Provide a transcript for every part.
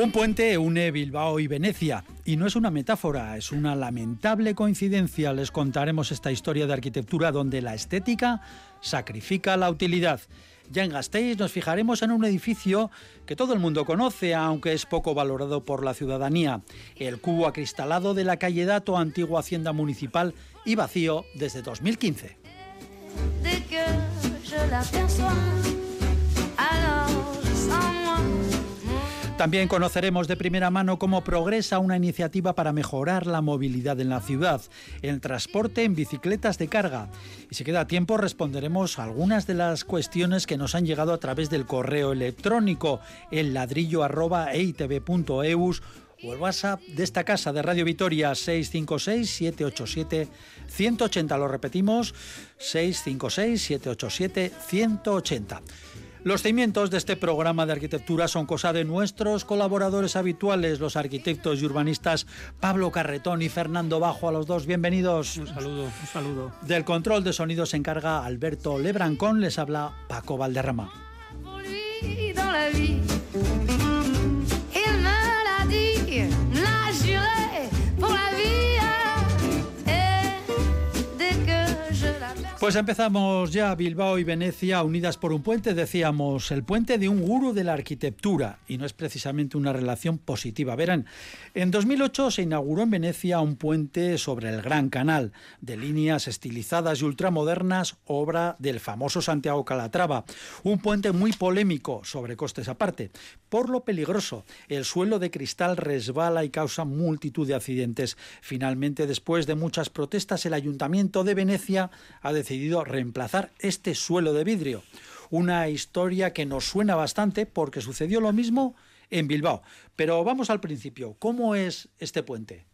Un puente une Bilbao y Venecia. Y no es una metáfora, es una lamentable coincidencia. Les contaremos esta historia de arquitectura donde la estética sacrifica la utilidad. Ya en Gasteiz nos fijaremos en un edificio que todo el mundo conoce, aunque es poco valorado por la ciudadanía. El cubo acristalado de la calle Dato, antigua hacienda municipal y vacío desde 2015. Dès que je También conoceremos de primera mano cómo progresa una iniciativa para mejorar la movilidad en la ciudad, el transporte en bicicletas de carga. Y si queda tiempo responderemos a algunas de las cuestiones que nos han llegado a través del correo electrónico el eitv.eus o el WhatsApp de esta casa de Radio Vitoria 656-787-180. Lo repetimos, 656-787-180. Los cimientos de este programa de arquitectura son cosa de nuestros colaboradores habituales, los arquitectos y urbanistas Pablo Carretón y Fernando Bajo. A los dos, bienvenidos. Un saludo, un saludo. Del control de sonido se encarga Alberto Lebrancón, les habla Paco Valderrama. Pues empezamos ya Bilbao y Venecia unidas por un puente, decíamos, el puente de un gurú de la arquitectura, y no es precisamente una relación positiva. Verán, en 2008 se inauguró en Venecia un puente sobre el Gran Canal, de líneas estilizadas y ultramodernas, obra del famoso Santiago Calatrava. Un puente muy polémico, sobre costes aparte, por lo peligroso. El suelo de cristal resbala y causa multitud de accidentes. Finalmente, después de muchas protestas, el Ayuntamiento de Venecia ha decidido reemplazar este suelo de vidrio. Una historia que nos suena bastante porque sucedió lo mismo en Bilbao. Pero vamos al principio. ¿Cómo es este puente?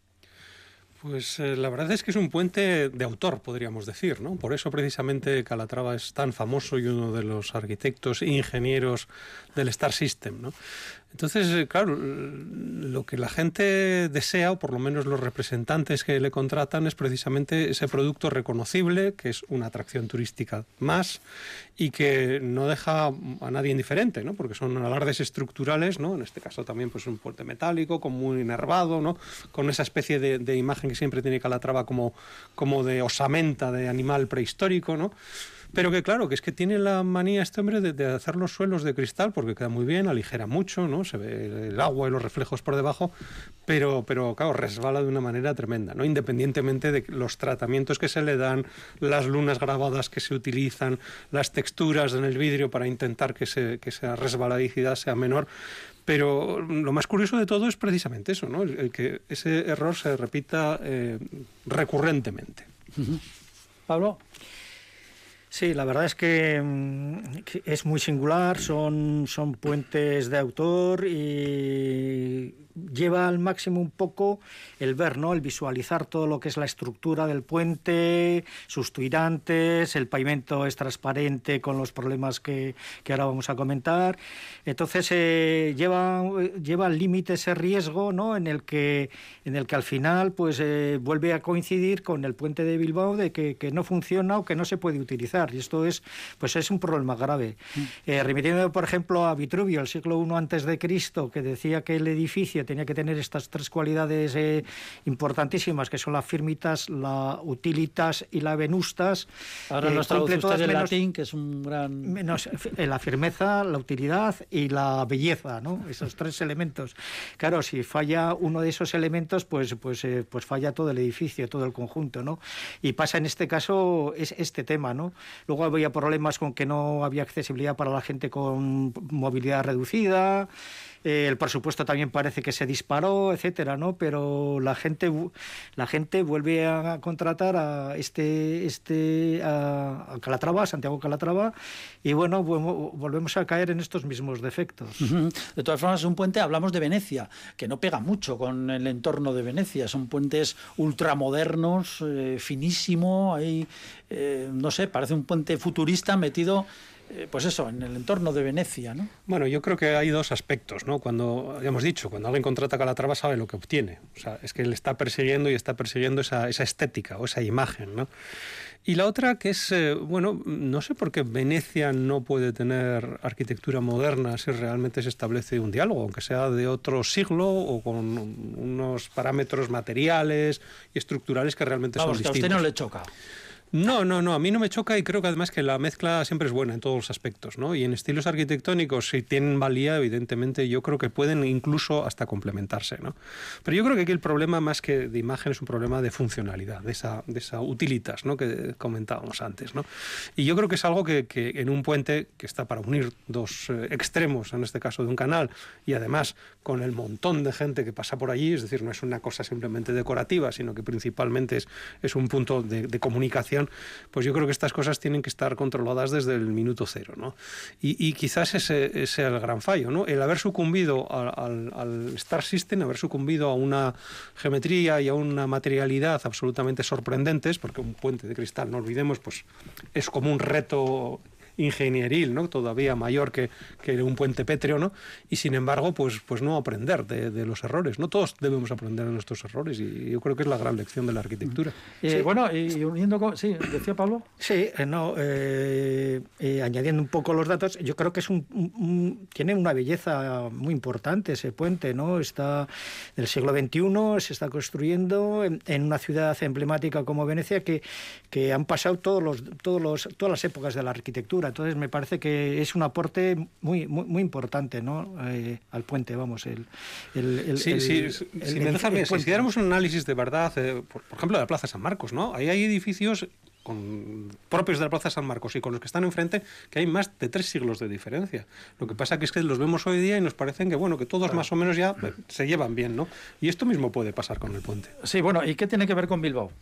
Pues eh, la verdad es que es un puente de autor, podríamos decir, ¿no? Por eso precisamente Calatrava es tan famoso y uno de los arquitectos e ingenieros del Star System, ¿no? Entonces, eh, claro, lo que la gente desea, o por lo menos los representantes que le contratan, es precisamente ese producto reconocible, que es una atracción turística más y que no deja a nadie indiferente, ¿no? Porque son alardes estructurales, ¿no? En este caso también pues un puente metálico, con muy enervado, ¿no? Con esa especie de, de imagen que siempre tiene Calatrava como, como de osamenta de animal prehistórico, ¿no? Pero que claro, que es que tiene la manía este hombre de, hacer los suelos de cristal porque queda muy bien, aligera mucho, ¿no? Se ve el agua y los reflejos por debajo, pero, pero claro, resbala de una manera tremenda, ¿no? Independientemente de los tratamientos que se le dan, las lunas grabadas que se utilizan, las texturas en el vidrio para intentar que, se, que esa resbaladicidad sea menor. Pero lo más curioso de todo es precisamente eso, ¿no? El, que ese error se repita eh, recurrentemente. Pablo. Sí, la verdad es que, mm, que, es muy singular, son, son puentes de autor y lleva al máximo un poco el ver, ¿no? el visualizar todo lo que es la estructura del puente, sus tirantes, el pavimento es transparente con los problemas que, que ahora vamos a comentar. Entonces eh, lleva, lleva al límite ese riesgo ¿no? en, el que, en el que al final pues, eh, vuelve a coincidir con el puente de Bilbao de que, que, no funciona o que no se puede utilizar. Y esto es, pues es un problema grave. Mm. Eh, remitiendo, por ejemplo, a Vitruvio, el siglo I antes de Cristo, que decía que el edificio tenía que tener estas tres cualidades eh, importantísimas, que son las firmitas, la utilitas y la venustas. Ahora eh, nos traduce usted del latín, que es un gran... Menos la firmeza, la utilidad y la belleza, ¿no? Esos tres elementos. Claro, si falla uno de esos elementos, pues, pues, eh, pues falla todo el edificio, todo el conjunto, ¿no? Y pasa en este caso es este tema, ¿no? Luego había problemas con que no había accesibilidad para la gente con movilidad reducida, eh, el presupuesto también parece que se disparó, etcétera, ¿no? Pero la gente, la gente vuelve a contratar a este, este, Calatrava, Santiago Calatrava, y bueno, volvemos a caer en estos mismos defectos. De todas formas, es un puente, hablamos de Venecia, que no pega mucho con el entorno de Venecia, son puentes ultramodernos, eh, finísimo, ahí, eh, no sé, parece un puente futurista metido pues eso, en el entorno de Venecia, ¿no? Bueno, yo creo que hay dos aspectos, ¿no? Cuando, ya hemos dicho, cuando alguien contrata a Calatrava sabe lo que obtiene. O sea, es que él está persiguiendo y está persiguiendo esa, esa estética o esa imagen, ¿no? Y la otra que es, eh, bueno, no sé por qué Venecia no puede tener arquitectura moderna si realmente se establece un diálogo, aunque sea de otro siglo o con unos parámetros materiales y estructurales que realmente son distintos. Que a usted no le choca. No, no, no, a mí no me choca y creo que además que la mezcla siempre es buena en todos los aspectos, ¿no? Y en estilos arquitectónicos, si tienen valía, evidentemente yo creo que pueden incluso hasta complementarse, ¿no? Pero yo creo que aquí el problema más que de imagen es un problema de funcionalidad, de esa, de esa utilitas, ¿no? Que comentábamos antes, ¿no? Y yo creo que es algo que, en un puente que está para unir dos eh, extremos, en este caso de un canal, y además con el montón de gente que pasa por allí, es decir, no es una cosa simplemente decorativa, sino que principalmente es, es un punto de comunicación pues yo creo que estas cosas tienen que estar controladas desde el minuto cero, ¿no? Y, quizás ese, sea el gran fallo, ¿no? El haber sucumbido al, Star System, haber sucumbido a una geometría y a una materialidad absolutamente sorprendentes, porque un puente de cristal, no olvidemos, pues es como un reto ingenieril, ¿no? todavía mayor que, que, un puente pétreo, ¿no? y sin embargo, pues, pues no aprender de, los errores. No todos debemos aprender de nuestros errores y yo creo que es la gran lección de la arquitectura. sí. Bueno, y uniendo con... Sí, decía Pablo. Sí, eh, no, eh, eh, añadiendo un poco los datos, yo creo que es un, tiene una belleza muy importante ese puente, ¿no? Está del siglo XXI, se está construyendo en, en una ciudad emblemática como Venecia que, que han pasado todos los, todos los, todas las épocas de la arquitectura entonces me parece que es un aporte muy muy, muy importante ¿no? Eh, al puente, vamos. El, el, sí, sí, si me si hiciéramos un análisis de verdad, eh, por, ejemplo, de la Plaza San Marcos, ¿no? Ahí hay edificios con, propios de la Plaza San Marcos y con los que están enfrente, que hay más de tres siglos de diferencia. Lo que pasa que es que los vemos hoy día y nos parecen que, bueno, que todos más o menos ya se llevan bien, ¿no? Y esto mismo puede pasar con el puente. Sí, bueno, ¿y qué tiene que ver con Bilbao?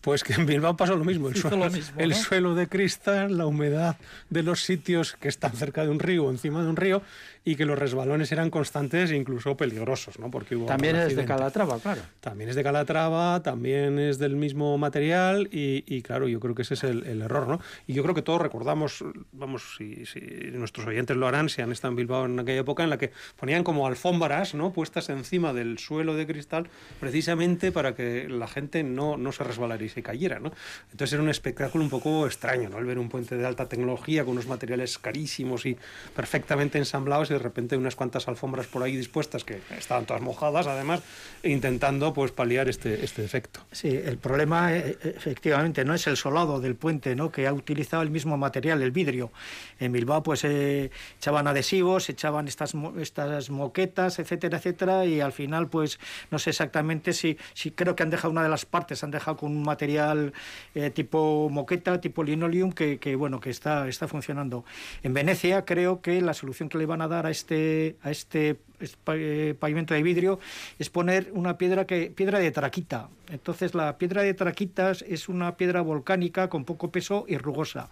Pues que en Bilbao pasó lo mismo. El, suelo, el suelo de cristal, la humedad de los sitios que están cerca de un río o encima de un río y que los resbalones eran constantes e incluso peligrosos, ¿no? Porque hubo también es de Calatrava, claro. También es de Calatrava, también es del mismo material y, claro, yo creo que ese es el, error, ¿no? Y yo creo que todos recordamos, vamos, si, si, nuestros oyentes lo harán, si han estado en Bilbao en aquella época en la que ponían como alfombras, ¿no? Puestas encima del suelo de cristal precisamente para que la gente no, no se resbalara y se cayera, ¿no? Entonces era un espectáculo un poco extraño, ¿no? Al ver un puente de alta tecnología con unos materiales carísimos y perfectamente ensamblados y de repente unas cuantas alfombras por ahí dispuestas que estaban todas mojadas además intentando pues paliar este, este efecto. Sí, el problema eh, eh, efectivamente no es el solado del puente, ¿no? que ha utilizado el mismo material, el vidrio. En Bilbao pues eh, echaban adhesivos, echaban estas, estas moquetas, etcétera, etcétera, y al final pues no sé exactamente si, si creo que han dejado una de las partes, han dejado con un material tipo moqueta, tipo linoleum, que, que, bueno, que está, está funcionando. En Venecia creo que la solución que le van a dar a este, a este eh, pavimento de vidrio es poner una piedra que piedra de traquita. Entonces la piedra de traquitas es una piedra volcánica con poco peso y rugosa.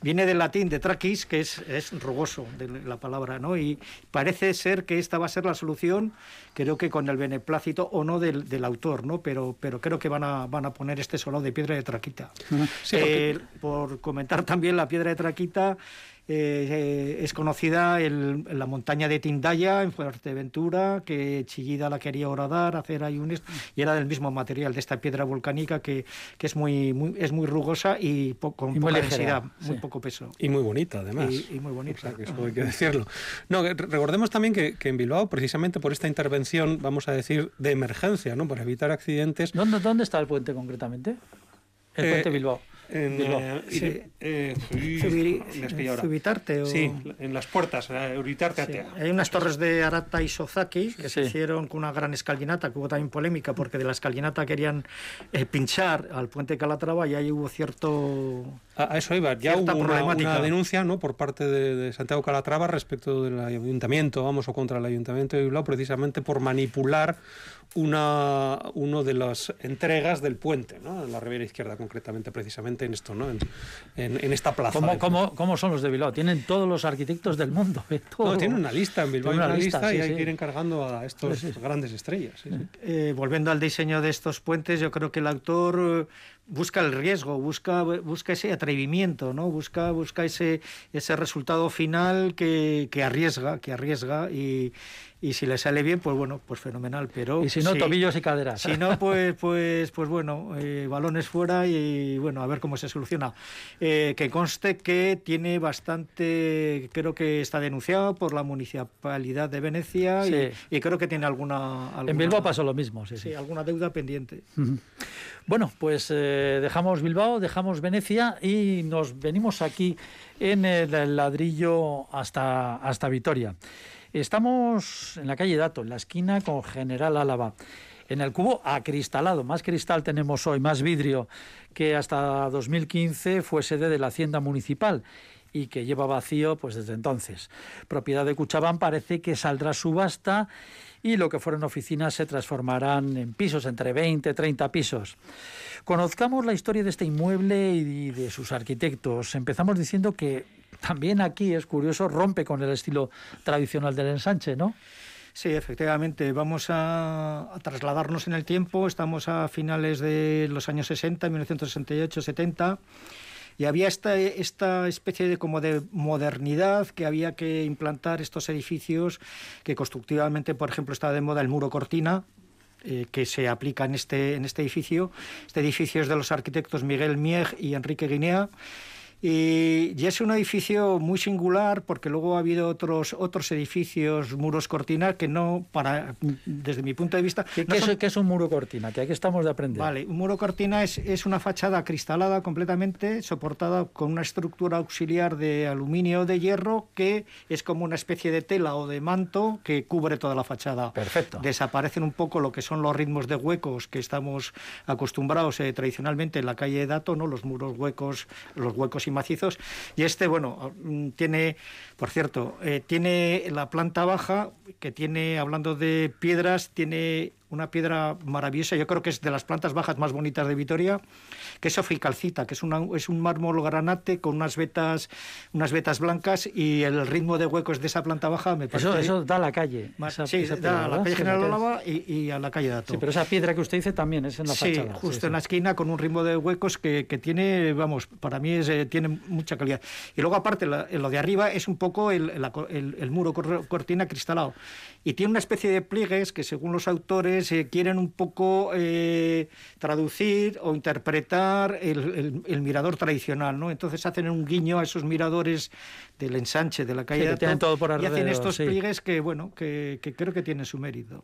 Viene del latín de traquis, que es, es rugoso de la palabra, ¿no? Y parece ser que esta va a ser la solución, creo que con el beneplácito o no del, del autor, ¿no? Pero, pero creo que van a, van a poner este solado de piedra de traquita. Eh, por comentar también la piedra de traquita, eh, es conocida en la montaña de Tindaya, en Fuerteventura, que Chillida la quería horadar, hacer ahí un... y era del mismo material, de esta piedra volcánica que, que es, muy, muy, es muy rugosa y con muy poca densidad, muy poco peso. Y muy bonita, además. Y, muy bonita. eso hay que decirlo. No, recordemos también que, que, en Bilbao, precisamente por esta intervención, vamos a decir, de emergencia, ¿no? para evitar accidentes... ¿Dónde, dónde está el puente concretamente? El puente Eh, Bilbao. En, eh, Sí. eh, uy, o... Sí, las puertas, eh, Euritarte Sí, Atea. Hay unas torres de Arata y Sozaki que se hicieron con una gran escalinata, que hubo también polémica porque de la escalinata querían eh, pinchar al puente Calatrava y ahí hubo cierto... A, a eso iba. Ya hubo una, una denuncia ¿no? por parte de, de Santiago Calatrava respecto del ayuntamiento, vamos, o contra el ayuntamiento de Bilbao, precisamente por manipular una uno de las entregas del puente, ¿no? en la ribera izquierda concretamente, precisamente en esto, ¿no? en, en- en esta plaza. ¿Cómo, cómo, cómo son los de Bilbao? Tienen todos los arquitectos del mundo. ¿eh? Todo. No, tiene una lista en Bilbao, una una lista, lista, y hay sí. que ir encargando a estos Sí, sí. grandes estrellas. sí, sí. Eh, volviendo al diseño de estos puentes, yo creo que el autor busca el riesgo, busca, busca ese atrevimiento, ¿no? busca, busca ese, ese resultado final que, que arriesga, que arriesga y, y si le sale bien, pues bueno, pues fenomenal. Pero Y si no, sí, tobillos y caderas. Si no, pues, pues, pues bueno, eh, balones fuera y bueno, a ver cómo se soluciona. Eh, que conste que tiene bastante, creo que está denunciado por la municipalidad de Venecia y- Sí. y, creo que tiene alguna, alguna En Bilbao pasó lo mismo. Sí, sí, alguna deuda pendiente. Bueno, pues eh, dejamos Bilbao, dejamos Venecia y nos venimos aquí en el ladrillo hasta, hasta Vitoria. Estamos en la calle Dato, en la esquina con General Álava. En el cubo acristalado, más cristal tenemos hoy, más vidrio, que hasta 2015 fue sede de la Hacienda Municipal y que lleva vacío pues desde entonces. Propiedad de Cuchabán parece que saldrá subasta y lo que fueron oficinas se transformarán en pisos, entre 20 y 30 pisos. Conozcamos la historia de este inmueble y de sus arquitectos. Empezamos diciendo que también aquí es curioso, rompe con el estilo tradicional del ensanche, ¿no? Sí, efectivamente. Vamos a, a trasladarnos en el tiempo. Estamos a finales de los años 60, 1968-70. Y había esta, esta especie de como de modernidad que había que implantar estos edificios que constructivamente, por ejemplo, está de moda el muro cortina, eh, que se aplica en este, en este edificio. Este edificio es de los arquitectos Miguel Mieg y Enrique Guinea. Y, y es un edificio muy singular porque luego ha habido otros otros edificios muros cortina que no para desde mi punto de vista ¿Qué, no qué son- es, qué es un muro cortina? Que aquí estamos de aprender. Vale, un muro cortina es, es una fachada cristalada completamente, soportada con una estructura auxiliar de aluminio o de hierro que es como una especie de tela o de manto que cubre toda la fachada. Perfecto. Desaparecen un poco lo que son los ritmos de huecos que estamos acostumbrados eh, tradicionalmente en la calle de Dato, ¿no? los muros huecos, los huecos y macizos. Y este, bueno, mm, tiene, por cierto, eh, tiene la planta baja que tiene, hablando de piedras, tiene una piedra maravillosa, yo creo que es de las plantas bajas más bonitas de Vitoria, que es sofricalcita, que es, una, es un mármol granate con unas vetas, unas vetas blancas y el ritmo de huecos de esa planta baja me parece... Eso, eso da a la calle. ma- esa- sí, esa da piedra, a la calle General Álava y, y a la calle Dato. Sí, pero esa piedra que usted dice también es en la Sí, fachada. justo sí, en la esquina con un ritmo de huecos que, que tiene, vamos, para mí es, eh, tiene mucha calidad. Y luego aparte, la- lo de arriba es un poco el, co- el- el muro cor- cortina cristalado. Y tiene una especie de pliegues que según los autores eh, quieren un poco eh, traducir o interpretar el, el- el mirador tradicional, ¿no? Entonces hacen un guiño a esos miradores del ensanche de la calle Sí, de Dato todo por y hacen estos sí. pliegues que, bueno, que, que creo que tienen su mérito.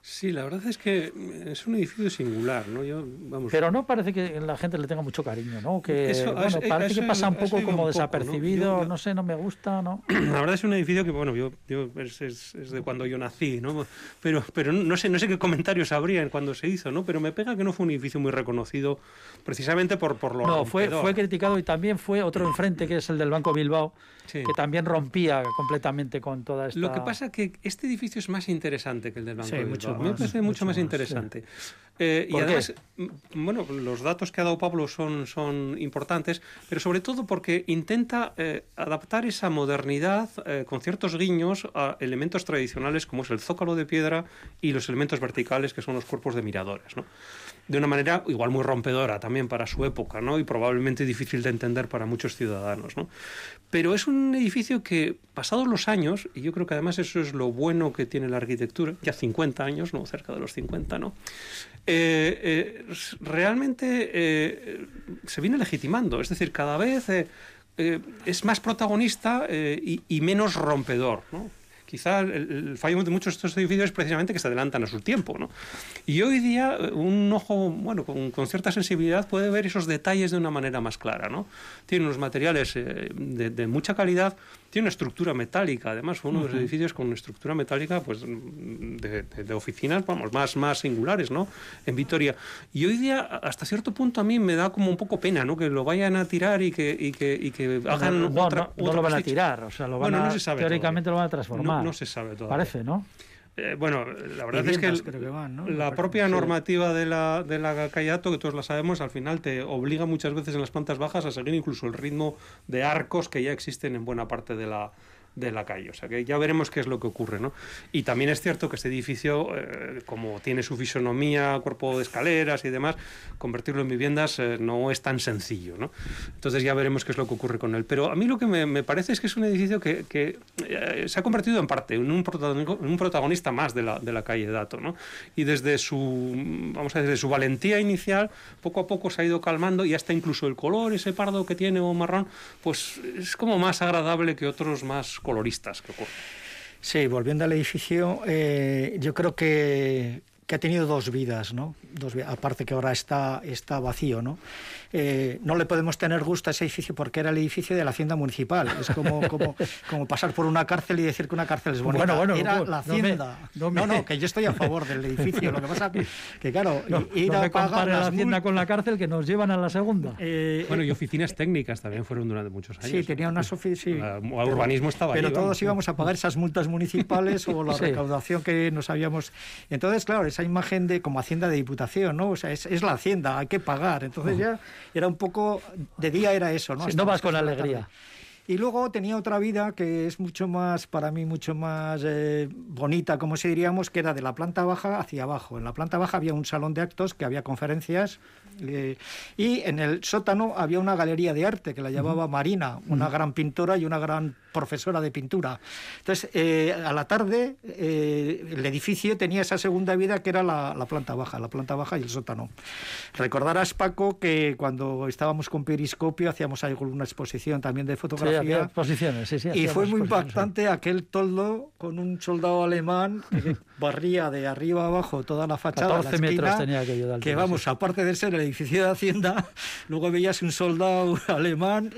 Sí, la verdad es que es un edificio singular, ¿no? Yo, vamos, Pero no parece que la gente le tenga mucho cariño, ¿no? Que Eso- bueno, parece eso- que pasa un poco iba un como poco, ¿no? desapercibido, Yo- yo- no sé, no me gusta, ¿no? La verdad es un edificio que, bueno, yo, yo es, es- es de cuando yo nací, ¿no? Pero, pero no sé, no sé qué comentarios habría cuando se hizo, ¿no? Pero me pega que no fue un edificio muy reconocido precisamente por, por lo No, fue, rompedor. fue criticado y también fue otro enfrente que es el del Banco Bilbao, Sí. que también rompía completamente con toda esta... Lo que pasa es que este edificio es más interesante que el del Banco Sí, de mucho Me más, parece mucho, mucho más, más, interesante. Eh, y además, m- bueno, los datos que ha dado Pablo son, son importantes, pero sobre todo porque intenta eh, adaptar esa modernidad eh, con ciertos guiños a elementos tradicionales como es el zócalo de piedra y los elementos verticales que son los cuerpos de miradores, ¿no? De una manera igual muy rompedora también para su época, ¿no? Y probablemente difícil de entender para muchos ciudadanos, ¿no? Pero es un edificio que, pasados los años, y yo creo que además eso es lo bueno que tiene la arquitectura, ya 50 años, no cerca de los 50, ¿no? Eh, eh, realmente eh, se viene legitimando, es decir, cada vez es más protagonista y, y menos rompedor, ¿no? Quizá el, fallo de muchos de estos edificios es precisamente que se adelantan a su tiempo. ¿no? Y hoy día un ojo bueno, con, cierta sensibilidad puede ver esos detalles de una manera más clara. ¿no? Tiene unos materiales eh, de, mucha calidad, tiene una estructura metálica, además fue uno de los edificios con una estructura metálica pues, de, de, oficinas vamos, más, más singulares ¿no? en Vitoria. Y hoy día, hasta cierto punto, a mí me da como un poco pena ¿no? que lo vayan a tirar y que, y que, y que hagan no, otra, no, lo van a tirar, o sea, lo van a, teóricamente lo van a transformar. No, se sabe todavía. Parece, ¿no? Eh, bueno, la verdad es que, la propia normativa de la, de la Callato, que todos la sabemos, al final te obliga muchas veces en las plantas bajas a seguir incluso el ritmo de arcos que ya existen en buena parte de la, de la calle. O sea que ya veremos qué es lo que ocurre. ¿no? Y también es cierto que este edificio, eh, como tiene su fisonomía, cuerpo de escaleras y demás, convertirlo en viviendas eh, no es tan sencillo. ¿no? Entonces ya veremos qué es lo que ocurre con él. Pero a mí lo que me, parece es que es un edificio que, eh, se ha convertido en parte en un, protagonista, un protagonista más de la, de la calle Dato. ¿no? Y desde su, vamos a decir, desde su valentía inicial, poco a poco se ha ido calmando y hasta incluso el color, ese pardo que tiene o marrón, pues es como más agradable que otros más coloristas que ocurren. Sí, volviendo al edificio, eh, yo creo que, que ha tenido dos vidas, ¿no? Dos, aparte que ahora está, está vacío, ¿no? Eh, no le podemos tener gusto a ese edificio porque era el edificio de la Hacienda Municipal. Es como, como, como pasar por una cárcel y decir que una cárcel es bonita. Bueno, bueno, era la Hacienda. No, no, que yo estoy a favor del edificio. Lo que pasa que, que claro, ir a pagar la Hacienda con la cárcel que nos llevan a la segunda. Eh, bueno, y oficinas técnicas también fueron durante muchos años. Sí, tenía unas oficinas, sí. El urbanismo estaba Pero todos íbamos a pagar esas multas municipales o la recaudación que nos habíamos... Entonces, claro, esa imagen de como Hacienda de Diputación, ¿no? O sea, es, es la Hacienda, hay que pagar. Entonces ya era un poco... De día era eso, ¿no? no vas con alegría. Y luego tenía otra vida que es mucho más, para mí, mucho más eh, bonita, como se diríamos, que era de la planta baja hacia abajo. En la planta baja había un salón de actos que había conferencias eh, y en el sótano había una galería de arte que la llamaba Marina, una gran pintora y una gran profesora de pintura. Entonces, eh, a la tarde, el edificio tenía esa segunda vida que era la, planta baja, la planta baja y el sótano. Recordarás, Paco, que cuando estábamos con Periscopio hacíamos alguna exposición también de fotografía y fue muy impactante aquel toldo con un soldado alemán que barría de arriba abajo toda la fachada. 14 la metros tenía que Que vamos, aparte de ser el edificio de Hacienda, luego veías un soldado alemán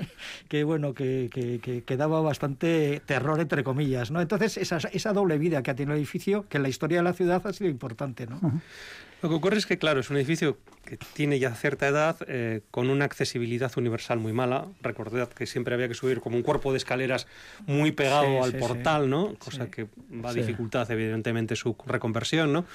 que, bueno, que, que, daba bastante terror, entre comillas. ¿no? Entonces, esa, esa doble vida que ha tenido el edificio, que en la historia de la ciudad ha sido importante. ¿no? Lo que ocurre es que, claro, es un edificio que tiene ya cierta edad, eh, con una accesibilidad universal muy mala. Recordad que siempre había que subir como un cuerpo de escaleras muy pegado al portal, ¿no? Cosa que va a dificultar, evidentemente, su reconversión, ¿no?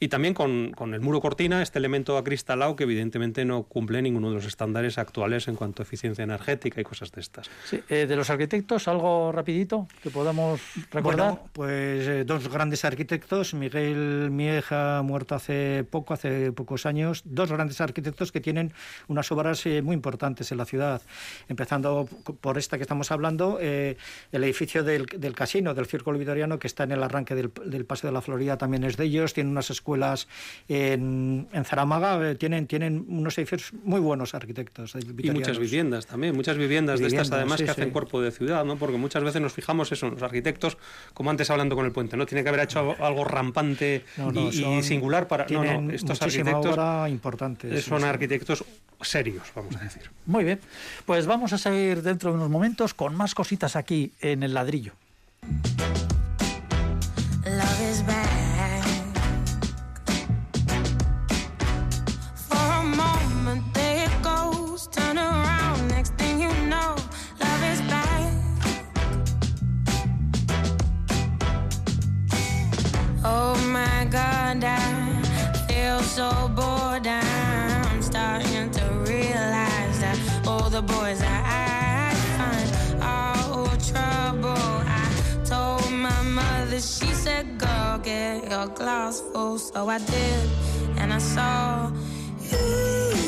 Y también con, con, el muro cortina, este elemento acristalado que evidentemente no cumple ninguno de los estándares actuales en cuanto a eficiencia energética y cosas de estas. Eh, de los arquitectos, algo rapidito que podamos recordar. Bueno, pues eh, dos grandes arquitectos, Miguel Mieja, muerto hace poco, hace pocos años, dos grandes arquitectos que tienen unas obras eh, muy importantes en la ciudad. Empezando por esta que estamos hablando, eh, el edificio del, del, casino, del Círculo Vitoriano, que está en el arranque del, del, Paseo de la Florida, también es de ellos. Tienen unas escuelas en, en Zaramaga, eh, tienen, tienen unos edificios muy buenos arquitectos. Y muchas viviendas también, muchas viviendas, de estas además que hacen cuerpo de ciudad, ¿no? porque muchas veces nos fijamos eso, los arquitectos, como antes hablando con el puente, ¿no? Tiene que haber hecho algo rampante y, singular para... No, estos arquitectos importante. Son arquitectos serios, vamos a decir. Muy bien, pues vamos a seguir dentro de unos momentos con más cositas aquí en el ladrillo. So bored. I'm starting to realize that all the boys I find are all trouble. I told my mother, she said, Go get your glass full. So I did, and I saw you.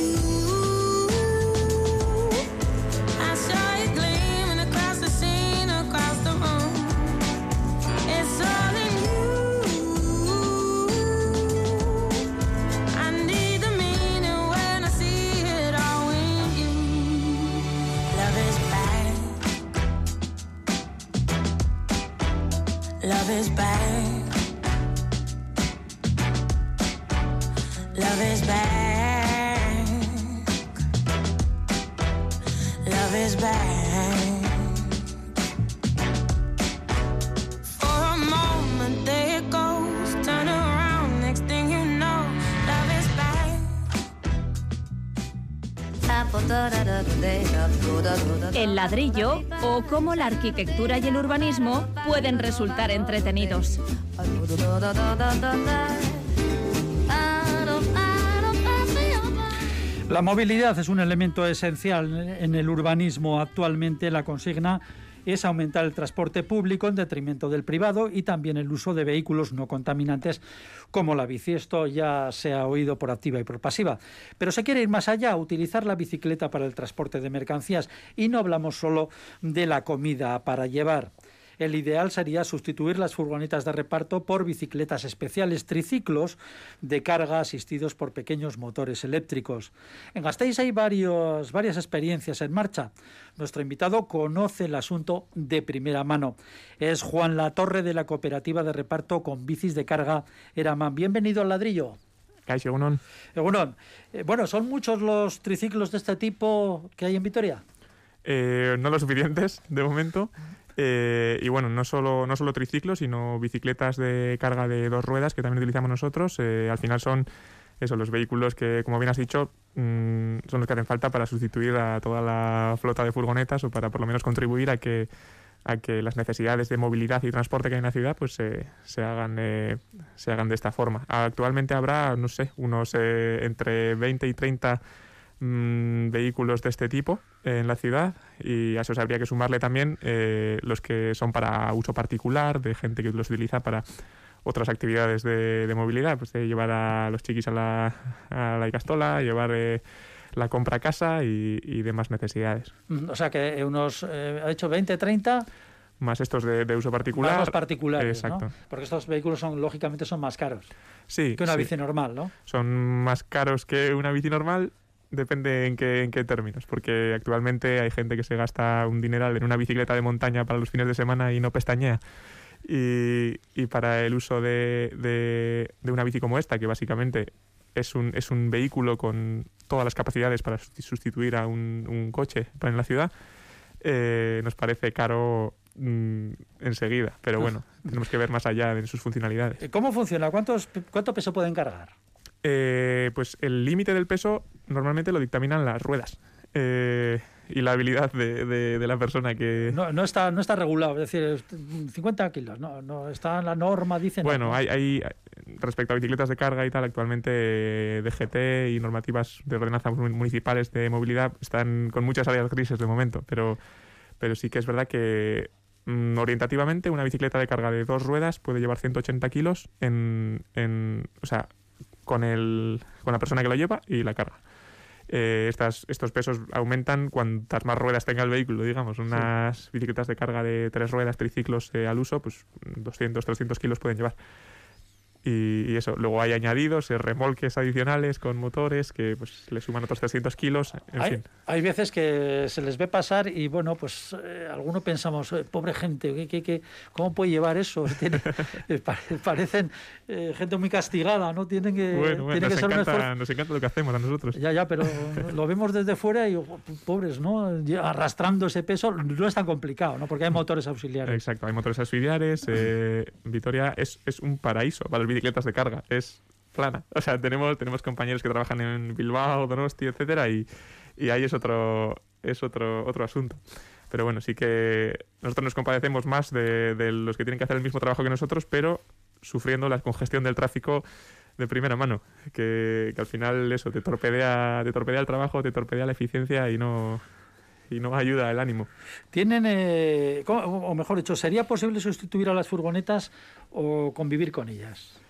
is bad. El ladrillo o cómo la arquitectura y el urbanismo pueden resultar entretenidos. La movilidad es un elemento esencial en el urbanismo. Actualmente la consigna es aumentar el transporte público en detrimento del privado y también el uso de vehículos no contaminantes como la bici. Esto ya se ha oído por activa y por pasiva. Pero se quiere ir más allá, utilizar la bicicleta para el transporte de mercancías y no hablamos solo de la comida para llevar. El ideal sería sustituir las furgonetas de reparto por bicicletas especiales, triciclos de carga asistidos por pequeños motores eléctricos. En Gasteiz hay varios, varias experiencias en marcha. Nuestro invitado conoce el asunto de primera mano. Es Juan Latorre de la cooperativa de reparto con bicis de carga Eraman. Bienvenido al ladrillo. Egunon. Egunon. Eh, bueno, ¿son muchos los triciclos de este tipo que hay en Vitoria? Eh, no lo suficientes, de momento. Eh, y bueno, no solo, no solo triciclos, sino bicicletas de carga de dos ruedas que también utilizamos nosotros. Eh, al final son eso, los vehículos que, como bien has dicho, mm, son los que hacen falta para sustituir a toda la flota de furgonetas o para por lo menos contribuir a que, a que las necesidades de movilidad y transporte que hay en la ciudad pues se, se hagan, eh, se hagan de esta forma. Actualmente habrá, no sé, unos eh, entre 20 y 30 mm, vehículos de este tipo en la ciudad y a eso habría que sumarle también eh, los que son para uso particular, de gente que los utiliza para otras actividades de, de movilidad, pues de llevar a los chiquis a la, a la Icastola, llevar eh, la compra a casa y, y demás necesidades. Mm, O sea que unos, eh, ha dicho 20, 30, Más estos de, de uso particular. más los particulares, Exacto. ¿no? Porque estos vehículos son, lógicamente, son más caros Sí, que una sí. bici normal, ¿no? son más caros que una bici normal. Depende en qué, en qué términos, porque actualmente hay gente que se gasta un dineral en una bicicleta de montaña para los fines de semana y no pestañea. Y, y para el uso de, de- de una bici como esta, que básicamente es un, es un vehículo con todas las capacidades para susti- sustituir a un, un coche para en la ciudad, eh, nos parece caro mm, enseguida. Pero bueno, tenemos que ver más allá en sus funcionalidades. ¿Cómo funciona? ¿Cuántos, ¿Cuánto peso pueden cargar? Eh, pues el límite del peso normalmente lo dictaminan las ruedas eh, y la habilidad de, de- de la persona que... No, no está, no está regulado, es decir, es 50 kilos, no, no está en la norma, dicen. Bueno, ¿no? hay, hay respecto a bicicletas de carga y tal, actualmente eh, DGT y normativas de ordenanza mun- municipales de movilidad están con muchas áreas grises de momento, pero, pero sí que es verdad que mm, orientativamente una bicicleta de carga de dos ruedas puede llevar 180 kilos en, en- o sea, con, el, con la persona que lo lleva y la carga. Eh, estas, estos pesos aumentan cuantas más ruedas tenga el vehículo, digamos. Unas bicicletas de carga de tres ruedas, triciclos eh, al uso, pues 200, 300 kilos pueden llevar. Y, y eso, luego hay añadidos, eh, remolques adicionales con motores que pues le suman otros 300 kilos, en hay, fin. hay veces que se les ve pasar y bueno, pues eh, algunos pensamos, "Eh, pobre gente, ¿qué, qué, qué- cómo puede llevar eso? Tiene- eh, pare- parecen eh, gente muy castigada, ¿no? Tienen que, Bueno, bueno, tiene que nos, ser un encanta, nos encanta lo que hacemos a nosotros. Ya, ya, pero lo vemos desde fuera y pobres, ¿no? Arrastrando ese peso no es tan complicado, ¿no? Porque hay motores auxiliares. Exacto, hay motores auxiliares. eh, Vitoria es, es un paraíso para las bicicletas de carga. Es plana. O sea, tenemos, tenemos compañeros que trabajan en Bilbao, Donosti, etcétera, y, y ahí es otro, es otro, otro asunto. Pero bueno, sí que nosotros nos compadecemos más de, de los que tienen que hacer el mismo trabajo que nosotros, pero sufriendo la congestión del tráfico de primera mano, que, que al final eso te torpedea, te torpedea el trabajo, te torpedea la eficiencia y no, y no ayuda el ánimo. Tienen, eh, ¿cómo- o mejor dicho, ¿sería posible sustituir a las furgonetas o convivir con ellas?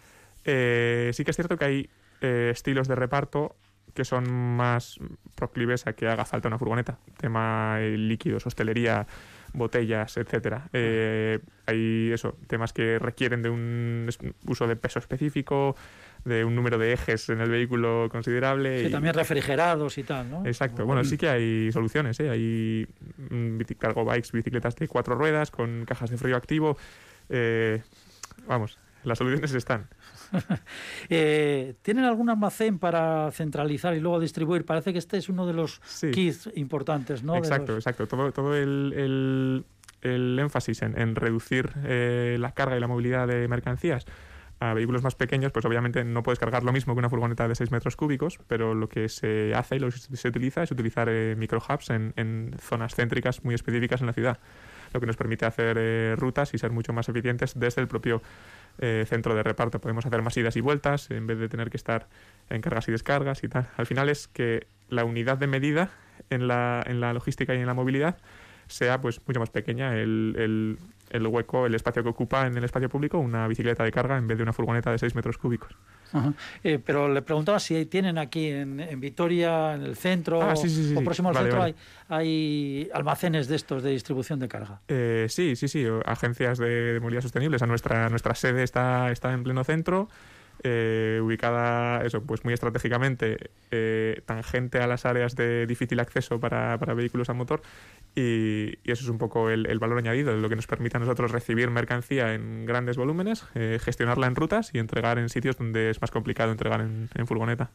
Eh, sí que es cierto que hay eh, estilos de reparto que son más proclives a que haga falta una furgoneta. Tema eh, líquidos, hostelería, botellas, etcétera. Eh, hay eso, temas que requieren de un uso de peso específico, de un número de ejes en el vehículo considerable. Sí, y- también refrigerados y tal, ¿no? Exacto. Bueno, sí que hay soluciones. ¿eh? Hay mm, cargo bikes, bicicletas de cuatro ruedas con cajas de frío activo eh, vamos, las soluciones están. Eh, ¿Tienen algún almacén para centralizar y luego distribuir? Parece que este es uno de los Sí. kits importantes, ¿no? Exacto, los- exacto. Todo, todo el, el- el énfasis en, en reducir eh, la carga y la movilidad de mercancías a vehículos más pequeños, pues obviamente no puedes cargar lo mismo que una furgoneta de 6 metros cúbicos, pero lo que se hace y lo que se se utiliza es utilizar eh, microhubs en, en zonas céntricas muy específicas en la ciudad, lo que nos permite hacer eh, rutas y ser mucho más eficientes desde el propio eh, centro de reparto. Podemos hacer más idas y vueltas en vez de tener que estar en cargas y descargas y tal. Al final es que la unidad de medida en la, en la logística y en la movilidad sea pues mucho más pequeña el, el- el hueco, el espacio que ocupa en el espacio público una bicicleta de carga en vez de una furgoneta de 6 metros cúbicos. Ajá. Eh, pero le preguntaba si tienen aquí en, en Vitoria, en el centro Ah, sí, sí, sí, o próximo al Vale, centro, vale. Hay, hay almacenes de estos de distribución de carga. Eh, sí, sí, sí, agencias de, de movilidad sostenible. O sea, nuestra, nuestra sede está, está en pleno centro, eh, ubicada eso, pues muy estratégicamente, eh, tangente a las áreas de difícil acceso para, para vehículos a motor. Y, eso es un poco el, valor añadido, lo que nos permite a nosotros recibir mercancía en grandes volúmenes, eh, gestionarla en rutas y entregar en sitios donde es más complicado entregar en, en furgoneta.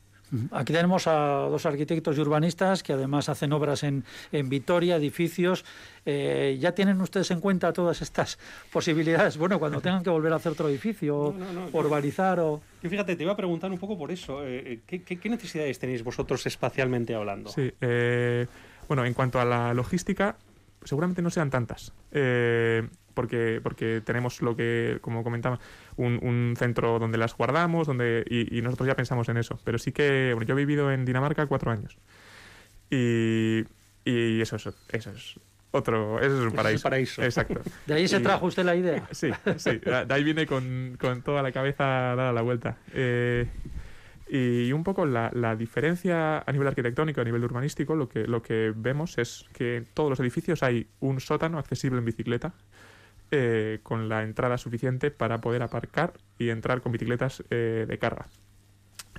Aquí tenemos a dos arquitectos y urbanistas que además hacen obras en, en Vitoria, edificios. Eh, ¿Ya tienen ustedes en cuenta todas estas posibilidades? Bueno, cuando tengan que volver a hacer otro edificio, No, no, no, o urbanizar o... Yo fíjate, te iba a preguntar un poco por eso. eh, ¿qué, qué, qué necesidades tenéis vosotros espacialmente hablando? Sí, eh, bueno, en cuanto a la logística, seguramente no sean tantas. eh, porque, porque tenemos lo que, como comentaba, un, un centro donde las guardamos donde y, y nosotros ya pensamos en eso. Pero sí que, bueno, yo he vivido en Dinamarca cuatro años. Y, y eso, es, eso es otro, eso es un paraíso. paraíso. Exacto. ¿De ahí se Y- trajo usted la idea? Sí, sí, de de ahí viene con, con toda la cabeza dada la vuelta. Eh, y un poco la, la diferencia a nivel arquitectónico, a nivel urbanístico, lo que, lo que vemos es que en todos los edificios hay un sótano accesible en bicicleta, eh, con la entrada suficiente para poder aparcar y entrar con bicicletas eh, de carga.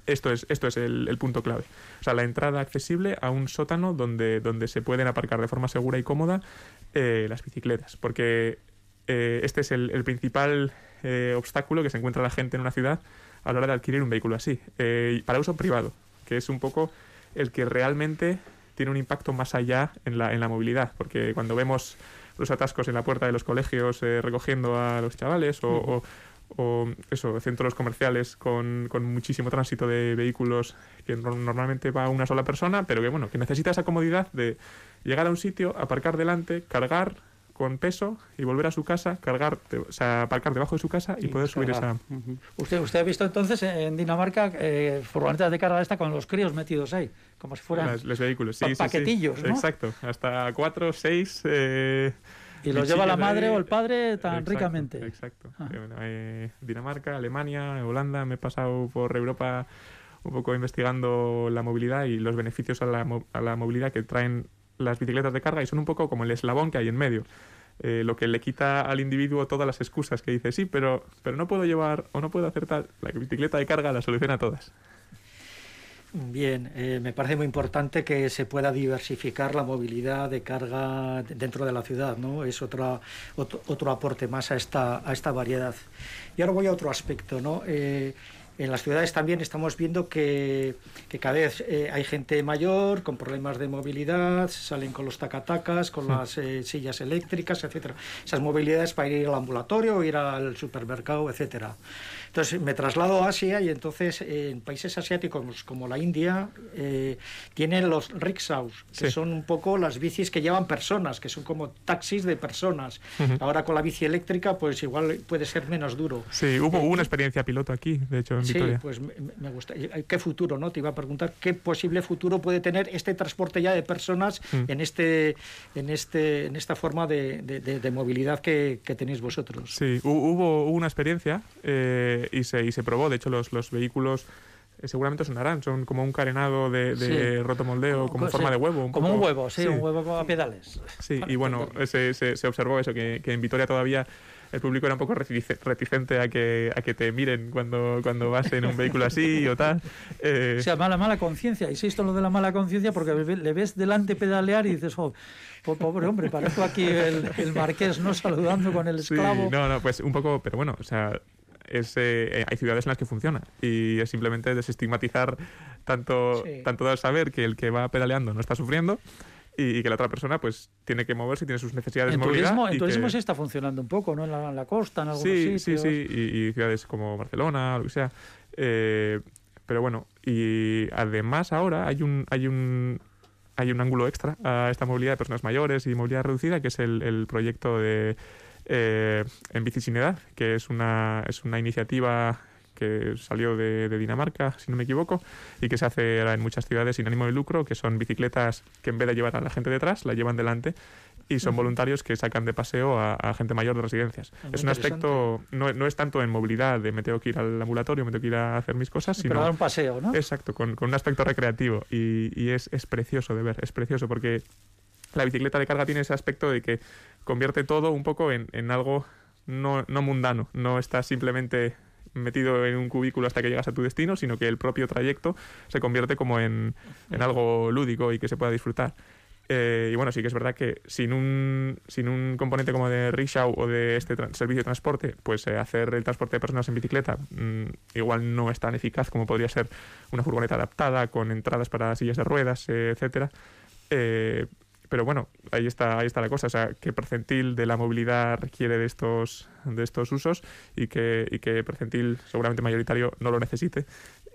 Esto es, esto es el, punto clave. O sea, la entrada accesible a un sótano donde, donde se pueden aparcar de forma segura y cómoda eh, las bicicletas. Porque eh, este es el, el principal obstáculo que se encuentra la gente en una ciudad a la hora de adquirir un vehículo así. Para uso privado, que es un poco el que realmente tiene un impacto más allá en la, en la movilidad. Porque cuando vemos los atascos en la puerta de los colegios eh, recogiendo a los chavales o, o- o eso, centros comerciales con, con muchísimo tránsito de vehículos que no- normalmente va una sola persona, pero que bueno, que necesita esa comodidad de llegar a un sitio, aparcar delante, cargar con peso y volver a su casa, cargar, o sea, aparcar debajo de su casa y, poder subir cargar. esa... ¿Usted, usted ha visto entonces en Dinamarca eh, furgonetas de carga esta con los críos metidos ahí, como si fueran... los vehículos, sí, pa- sí, sí. paquetillos, ¿no? Exacto, hasta cuatro, seis... eh, y los lleva la madre ahí. o el padre tan Exacto, ricamente. Exacto. Ah. Bueno, eh, Dinamarca, Alemania, Holanda, me he pasado por Europa un poco investigando la movilidad y los beneficios a la, a la movilidad que traen las bicicletas de carga y son un poco como el eslabón que hay en medio. Eh, lo que le quita al individuo todas las excusas que dice, sí, pero, pero no puedo llevar o no puedo hacer tal. La bicicleta de carga la soluciona todas. Bien, eh, me parece muy importante que se pueda diversificar la movilidad de carga de- dentro de la ciudad, ¿no? Es otra, otro, otro aporte más a esta, a esta variedad. Y ahora voy a otro aspecto, ¿no? Eh, en las ciudades también estamos viendo que, que cada vez eh, hay gente mayor con problemas de movilidad, salen con los tacatacas, con las eh, sillas eléctricas, etcétera. Esas movilidades para ir al ambulatorio, o ir al supermercado, etcétera. Entonces me traslado a Asia y entonces eh, en países asiáticos como la India eh, tienen los rickshaws, que Sí. son un poco las bicis que llevan personas, que son como taxis de personas. Ahora con la bici eléctrica pues igual puede ser menos duro. Sí, hubo, hubo una experiencia piloto aquí, de hecho, en Sí, Vitoria. pues me, me gusta. ¿Y ¿Qué futuro, no? Te iba a preguntar qué posible futuro puede tener este transporte ya de personas Mm. en este, en este, en esta forma de, de- de- de movilidad que, que tenéis vosotros. Sí, hu- hubo, hubo una experiencia eh, y, se, y se probó. De hecho, los, los vehículos eh, seguramente sonarán. Son como un carenado de, de Sí. rotomoldeo, como en Sí, forma de huevo. un como poco. un huevo, sí, un huevo a pedales. Sí, y bueno, se, se- se observó eso, que, que en Vitoria todavía el público era un poco reticente a que, a que te miren cuando, cuando vas en un vehículo así o tal. Eh, o sea, mala, mala conciencia. Insisto en lo de la mala conciencia porque le ves delante pedalear y dices, oh, pobre hombre, parezco aquí el, el, marqués, ¿no? Saludando con el esclavo. no, no, pues un poco, pero bueno, o sea, es, eh, hay ciudades en las que funciona y es simplemente desestigmatizar tanto, tanto de saber que el que va pedaleando no está sufriendo y, que la otra persona pues tiene que moverse y tiene sus necesidades en de movilidad. Turismo, en turismo sí está funcionando un poco, ¿no? En la, costa, en algunos sí, sitios. Sí, sí, y, ciudades como Barcelona, lo que sea. Eh, pero bueno, y además ahora hay un, hay un hay un ángulo extra a esta movilidad de personas mayores y movilidad reducida, que es el, el proyecto de eh, en Bici Sin Edad, que es una, es una iniciativa que salió de, Dinamarca, si no me equivoco, y que se hace en muchas ciudades sin ánimo de lucro, que son bicicletas que en vez de llevar a la gente detrás, la llevan delante y son voluntarios que sacan de paseo a, gente mayor de residencias. es un aspecto, no, no, es tanto en movilidad, de me tengo que ir al ambulatorio, me tengo que ir a hacer mis cosas, sino... Pero dar un paseo, ¿no? Exacto, con, con un aspecto recreativo y, y es, es precioso de ver, es precioso porque la bicicleta de carga tiene ese aspecto de que convierte todo un poco en, en algo no, no mundano, no estás simplemente metido en un cubículo hasta que llegas a tu destino, sino que el propio trayecto se convierte como en, en algo lúdico y que se pueda disfrutar. Eh, y bueno, sí que es verdad que sin un, sin un componente como de rickshaw o de este servicio de transporte, pues eh, hacer el transporte de personas en bicicleta mm, igual no es tan eficaz como podría ser una furgoneta adaptada con entradas para sillas de ruedas, eh, etcétera. Pero bueno, ahí está, ahí está la cosa, o sea, qué percentil de la movilidad requiere de estos, de estos usos y qué, y qué percentil seguramente mayoritario no lo necesite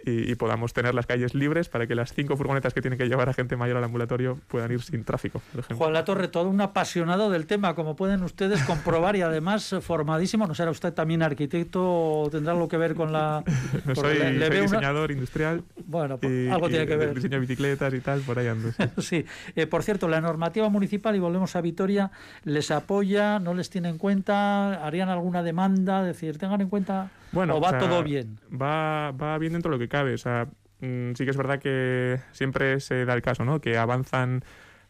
y, podamos tener las calles libres para que las cinco furgonetas que tienen que llevar a gente mayor al ambulatorio puedan ir sin tráfico. Por ejemplo. Juan Latorre, todo un apasionado del tema, como pueden ustedes comprobar y además formadísimo. ¿No será usted también arquitecto o tendrá algo que ver con la... No soy, diseñador industrial. Bueno, pues, algo tiene que ver. Diseño de bicicletas y tal, por ahí ando. Sí, eh, por cierto, la normativa municipal, y volvemos a Vitoria, les apoya, no les tiene en cuenta, harían alguna demanda, decir, tengan en cuenta... Bueno, ¿O va todo bien? Va, va bien dentro de lo que cabe. O sea, mm, sí que es verdad que siempre se da el caso, ¿no? Que avanzan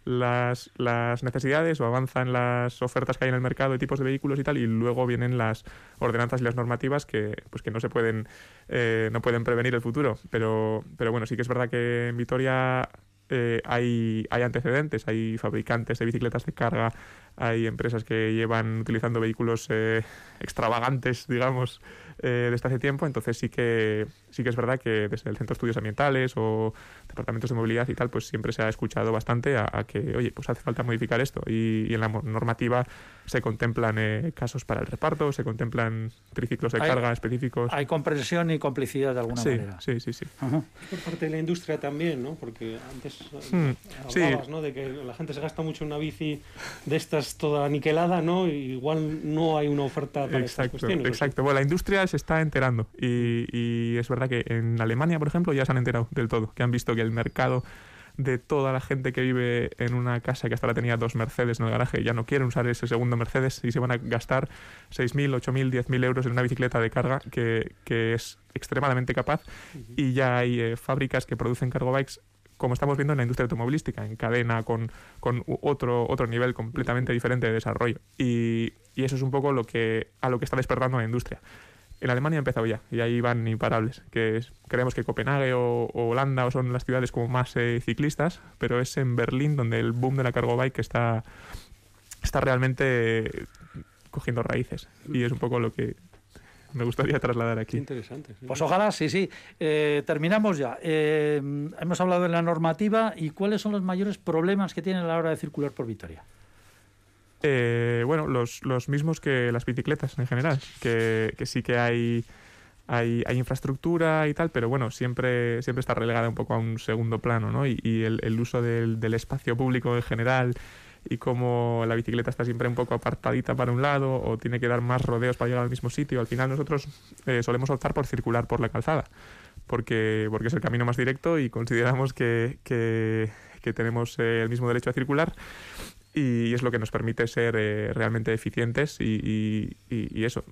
las, las necesidades o avanzan las ofertas que hay en el mercado de tipos de vehículos y tal, y luego vienen las ordenanzas y las normativas que, pues que no se pueden, eh, no pueden prevenir el futuro. Pero, pero bueno, sí que es verdad que en Vitoria eh, hay, hay antecedentes, hay fabricantes de bicicletas de carga, hay empresas que llevan utilizando vehículos eh, extravagantes, digamos, eh, desde hace tiempo, entonces sí que, sí que es verdad que desde el Centro de Estudios Ambientales o departamentos de movilidad y tal, pues siempre se ha escuchado bastante a, que, oye, pues hace falta modificar esto. Y, en la normativa se contemplan eh, casos para el reparto, se contemplan triciclos de carga específicos. Hay comprensión y complicidad de alguna manera. Sí, sí, sí. Por parte de la industria también, ¿no? Porque antes hmm, hablabas, ¿no? De que la gente se gasta mucho en una bici de estas toda aniquilada, ¿no? Y igual no hay una oferta para exacto, estas cuestiones. Exacto. Bueno, la industria se está enterando. Y, y es verdad que en Alemania, por ejemplo, ya se han enterado del todo, que han visto que el mercado de toda la gente que vive en una casa que hasta ahora tenía dos Mercedes en el garaje ya no quieren usar ese segundo Mercedes y se van a gastar 6.000, 8.000, 10.000 euros en una bicicleta de carga que, que es extremadamente capaz. Y ya hay eh, fábricas que producen cargo bikes como estamos viendo en la industria automovilística, en cadena con, con otro, otro nivel completamente diferente de desarrollo. Y, y, eso es un poco lo que, a lo que está despertando la industria en Alemania ha empezado ya y ahí van imparables. Que creemos que Copenhague o, Holanda son las ciudades como más eh, ciclistas, pero es en Berlín donde el boom de la cargo bike está, está realmente cogiendo raíces y es un poco lo que me gustaría trasladar aquí. interesante. Pues ojalá, sí, sí. Eh, terminamos ya. Eh, hemos hablado de la normativa y cuáles son los mayores problemas que tiene a la hora de circular por Vitoria. Eh, bueno, los, los, mismos que las bicicletas en general, que, que sí que hay, hay, hay, infraestructura y tal, pero bueno, siempre, siempre está relegada un poco a un segundo plano, ¿no? Y, el, uso del, espacio público en general y cómo la bicicleta está siempre un poco apartadita para un lado o tiene que dar más rodeos para llegar al mismo sitio. Al final nosotros eh, solemos optar por circular por la calzada, porque, porque es el camino más directo y consideramos que, que, que tenemos eh, el mismo derecho a circular y es lo que nos permite ser eh, realmente eficientes y, eso,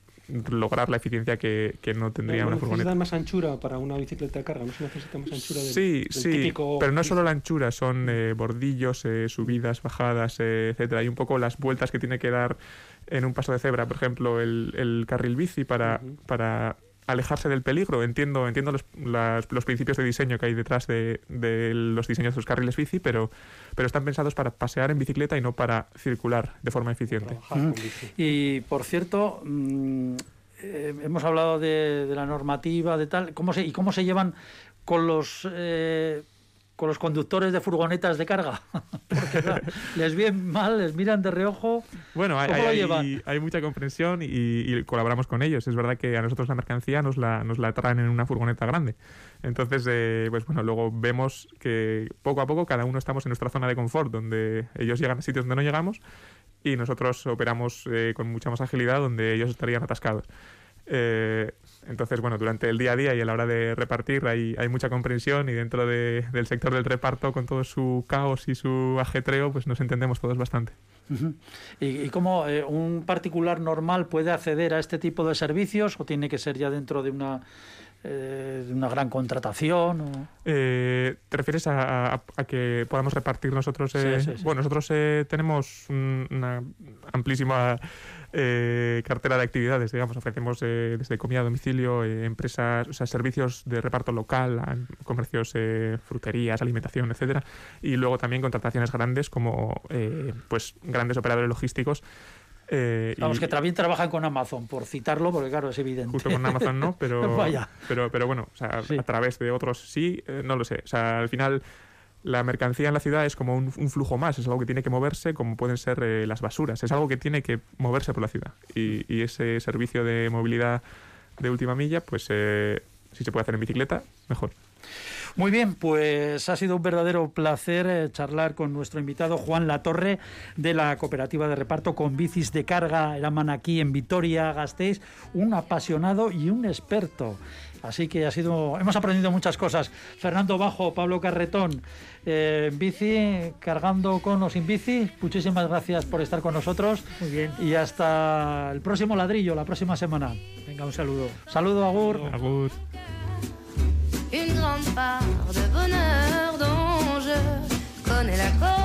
lograr la eficiencia que, no tendría una furgoneta. ¿Necesita más anchura para una bicicleta de carga? ¿No se necesita más anchura del, Sí, sí, pero no solo la anchura, son eh, bordillos, eh, subidas, bajadas, etcétera. Hay un poco las vueltas que tiene que dar en un paso de cebra, por ejemplo, el, carril bici para, para alejarse del peligro. Entiendo, entiendo los, los, principios de diseño que hay detrás de, los diseños de los carriles bici, pero, pero están pensados para pasear en bicicleta y no para circular de forma eficiente. Y por cierto, mm, eh, hemos hablado de, la normativa, de tal, ¿cómo se, y cómo se llevan con los eh, con los conductores de furgonetas de carga. Porque les vienen mal, les miran de reojo. Bueno, hay, hay, mucha comprensión y, colaboramos con ellos. Es verdad que a nosotros la mercancía nos la, nos la traen en una furgoneta grande. Entonces, eh, pues bueno, luego vemos que poco a poco cada uno estamos en nuestra zona de confort, donde ellos llegan a sitios donde no llegamos y nosotros operamos eh, con mucha más agilidad donde ellos estarían atascados. Eh, entonces, bueno, durante el día a día y a la hora de repartir hay, mucha comprensión y dentro del sector del reparto, con todo su caos y su ajetreo, pues nos entendemos todos bastante. ¿Y, cómo eh, un particular normal puede acceder a este tipo de servicios o tiene que ser ya dentro de una eh, una gran contratación? ¿Te refieres a, que podamos repartir nosotros? Bueno, nosotros tenemos una amplísima eh, cartera de actividades, digamos, ofrecemos eh, desde comida a domicilio, eh, empresas, o sea, servicios de reparto local, comercios, fruterías, alimentación, etcétera, y luego también contrataciones grandes como pues grandes operadores logísticos eh, Vamos, que también trabajan con Amazon, por citarlo, porque claro, es evidente. Justo con Amazon no, pero, pero, pero bueno, o sea, a través de otros sí, no lo sé. O sea, al final la mercancía en la ciudad es como un, flujo más, es algo que tiene que moverse como pueden ser eh, las basuras, es algo que tiene que moverse por la ciudad. Y, ese servicio de movilidad de última milla, pues eh, si se puede hacer en bicicleta, mejor. Muy bien, pues ha sido un verdadero placer eh, charlar con nuestro invitado Juan Latorre de la cooperativa de reparto con bicis de carga Eraman aquí en Vitoria-Gasteiz, un apasionado y un experto. Así que ha sido, hemos aprendido muchas cosas. Fernando Bajo, Pablo Carretón, eh, bici, cargando con o sin bici. Muchísimas gracias por estar con nosotros. Muy bien. Y hasta el próximo ladrillo, la próxima semana. Venga, un saludo. Saludo, Agur. Agur. Part de bonheur dont je connais la cause.